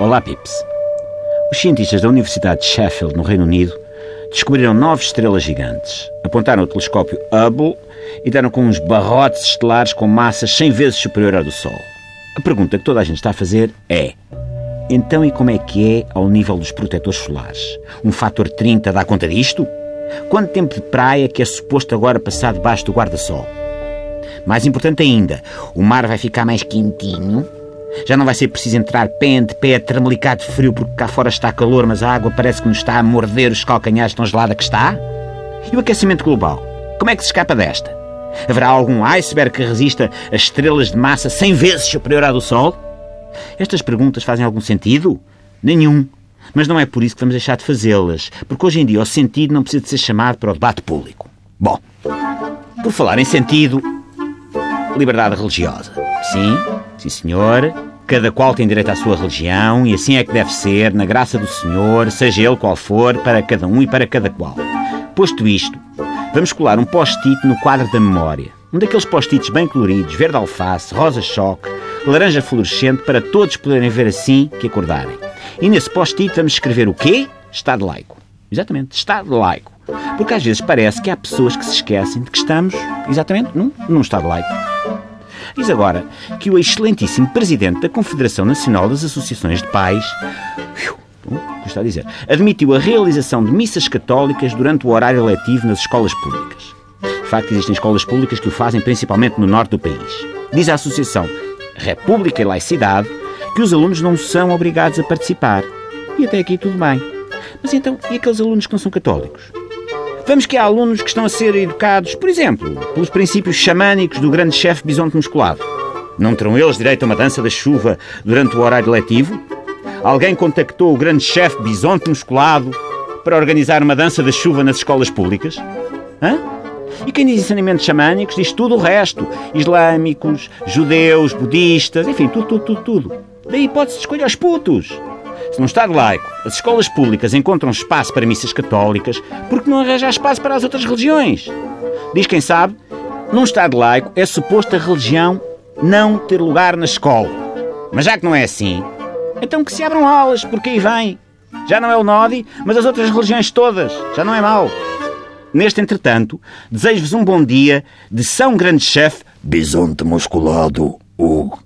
Olá, Pips. Os cientistas da Universidade de Sheffield, no Reino Unido, descobriram nove estrelas gigantes. Apontaram o telescópio Hubble e deram com uns barrotes estelares com massas 100 vezes superior à do Sol. A pergunta que toda a gente está a fazer é: então e como é que é ao nível dos protetores solares? Um fator 30 dá conta disto? Quanto tempo de praia que é suposto agora passar debaixo do guarda-sol? Mais importante ainda, o mar vai ficar mais quentinho? Já não vai ser preciso entrar pé ante pé, tremelicado de frio, porque cá fora está calor, mas a água parece que nos está a morder os calcanhares tão gelada que está? E o aquecimento global? Como é que se escapa desta? Haverá algum iceberg que resista a estrelas de massa 100 vezes superior à do Sol? Estas perguntas fazem algum sentido? Nenhum. Mas não é por isso que vamos deixar de fazê-las, porque hoje em dia o sentido não precisa de ser chamado para o debate público. Bom, por falar em sentido, liberdade religiosa. Sim, sim senhor, cada qual tem direito à sua religião e assim é que deve ser, na graça do Senhor, seja ele qual for, para cada um e para cada qual. Posto isto, vamos colar um post-it no quadro da memória. Um daqueles post-its bem coloridos, verde alface, rosa choque, laranja fluorescente, para todos poderem ver assim que acordarem. E nesse post-it vamos escrever o quê? Estado laico. Exatamente, Estado laico. Porque às vezes parece que há pessoas que se esquecem de que estamos, exatamente, num, num Estado laico. Diz agora que o excelentíssimo Presidente da Confederação Nacional das Associações de Pais, está a dizer, admitiu a realização de missas católicas durante o horário letivo nas escolas públicas. De facto, existem escolas públicas que o fazem principalmente no norte do país. Diz a Associação República e Laicidade que os alunos não são obrigados a participar. E até aqui tudo bem. Mas então, e aqueles alunos que não são católicos? Vamos que há alunos que estão a ser educados, por exemplo, pelos princípios xamânicos do grande chefe bisonte musculado. Não terão eles direito a uma dança da chuva durante o horário letivo? Alguém contactou o grande chefe bisonte musculado para organizar uma dança da chuva nas escolas públicas? Hã? E quem diz ensinamentos xamânicos diz tudo o resto. Islâmicos, judeus, budistas, enfim, tudo, tudo, tudo, tudo. Daí pode-se escolher os putos. Se num Estado laico as escolas públicas encontram espaço para missas católicas, por que não arranjar espaço para as outras religiões? Diz quem sabe, num Estado laico é suposto a religião não ter lugar na escola. Mas já que não é assim, então que se abram aulas, porque aí vem. Já não é o Nodi, mas as outras religiões todas. Já não é mau. Neste entretanto, desejo-vos um bom dia de São Grande Chefe Bisonte Musculado Hugo.